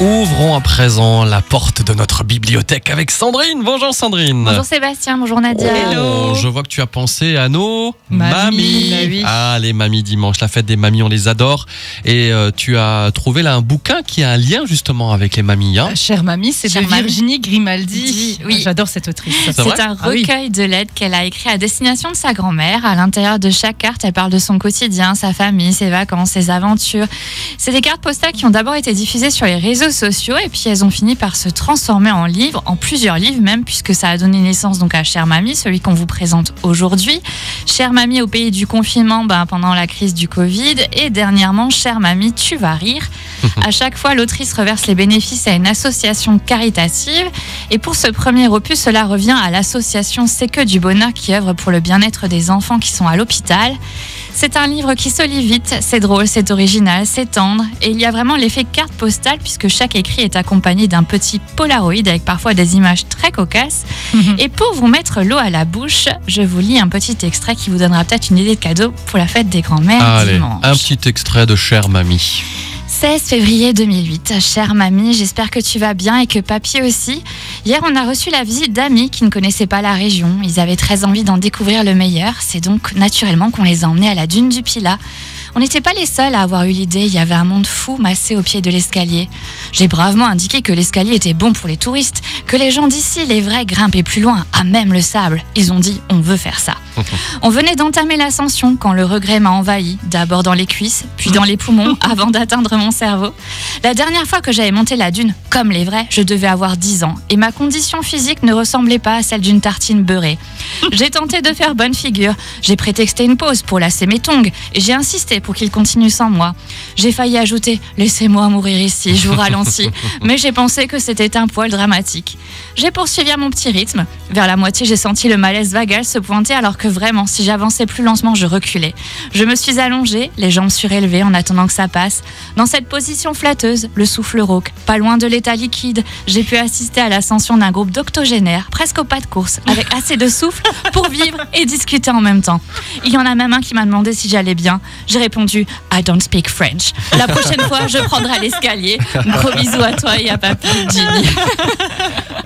Ouvrons à présent la porte de notre bibliothèque avec Sandrine. Bonjour Sandrine. Bonjour Sébastien, bonjour Nadia. Oh, je vois que tu as pensé à nos Mamies. Bah oui. Ah, les mamies dimanche, la fête des mamies, on les adore. Et euh, tu as trouvé là un bouquin qui a un lien justement avec les mamies. Hein Chère mamie, c'est de mamie. Virginie Grimaldi. Di- oui. Ah, J'adore cette autrice. C'est un Ah oui. recueil de lettres qu'elle a écrit à destination de sa grand-mère. À l'intérieur de chaque carte, elle parle de son quotidien, sa famille, ses vacances, ses aventures. C'est des cartes postales qui ont d'abord été diffusées sur les réseaux sociaux et puis elles ont fini par se transformer en livres, en plusieurs livres même, puisque ça a donné naissance donc à Chère Mamie, celui qu'on vous présente aujourd'hui. Chère Mamie au pays du confinement ben, pendant la crise du Covid et dernièrement Chère Mamie, tu vas rire. À chaque fois, l'autrice reverse les bénéfices à une association caritative. Et pour ce premier opus, cela revient à l'association C'est que du bonheur qui œuvre pour le bien-être des enfants qui sont à l'hôpital. C'est un livre qui se lit vite, c'est drôle, c'est original, c'est tendre. Et il y a vraiment l'effet carte postale puisque chaque écrit est accompagné d'un petit polaroid avec parfois des images très cocasses. Et pour vous mettre l'eau à la bouche, je vous lis un petit extrait qui vous donnera peut-être une idée de cadeau pour la fête des grands-mères Allez, dimanche. un petit extrait de Chère Mamie. 16 février 2008. Chère mamie, j'espère que tu vas bien et que papy aussi. Hier, on a reçu la visite d'amis qui ne connaissaient pas la région. Ils avaient très envie d'en découvrir le meilleur. C'est donc naturellement qu'on les a emmenés à la dune du Pilat. On n'était pas les seuls à avoir eu l'idée. Il y avait un monde fou massé au pied de l'escalier. J'ai bravement indiqué que l'escalier était bon pour les touristes, que les gens d'ici, les vrais, grimpaient plus loin, à même le sable. Ils ont dit, on veut faire ça. On venait d'entamer l'ascension quand le regret m'a envahi, d'abord dans les cuisses, puis dans les poumons, avant d'atteindre mon cerveau. La dernière fois que j'avais monté la dune, comme les vrais, je devais avoir 10 ans, et ma condition physique ne ressemblait pas à celle d'une tartine beurrée. J'ai tenté de faire bonne figure, j'ai prétexté une pause pour lasser mes tongs, et j'ai insisté pour qu'il continue sans moi. J'ai failli ajouter « Laissez-moi mourir ici, je vous ralentis », mais j'ai pensé que c'était un poil dramatique. J'ai poursuivi à mon petit rythme. Vers la moitié, j'ai senti le malaise vagal se pointer alors que vraiment, si j'avançais plus lentement, je reculais. Je me suis allongée, les jambes surélevées en attendant que ça passe. Dans cette position flatteuse, le souffle rauque, pas loin de l'état liquide, j'ai pu assister à l'ascension d'un groupe d'octogénaires, presque au pas de course, avec assez de souffle pour vivre et discuter en même temps. Il y en a même un qui m'a demandé si j'allais bien. J'ai répondu I don't speak French. La prochaine fois, je prendrai l'escalier. Gros bisous à toi et à papy, Jimmy.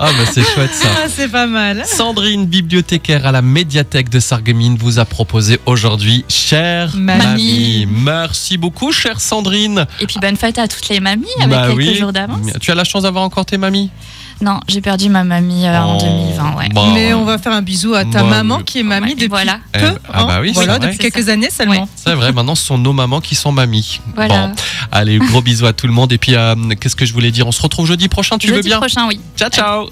Ah bah c'est chouette ça. Ah, c'est pas mal. Sandrine, bibliothécaire à la médiathèque de Sarreguemines, vous a proposé aujourd'hui Chère Mamie. Mamie. Merci beaucoup, chère Sandrine. Et puis bonne fête à toutes les mamies avec Bah quelques oui. jours d'avance. Tu as la chance d'avoir encore tes mamies? Non, j'ai perdu ma mamie euh, en Oh. 2020, ouais. Bon. Mais on va faire un bisou à ta Bon, maman qui est mamie Ouais, depuis voilà. peu. Eh, ah bah oui, voilà, c'est vrai. depuis quelques ça. années seulement. C'est vrai, maintenant ce sont nos mamans qui sont mamies. Voilà. Bon, allez, gros bisous à tout le monde. Et puis, euh, qu'est-ce que je voulais dire? On se retrouve jeudi prochain, tu veux Jeudi bien? prochain, oui. Ciao, ciao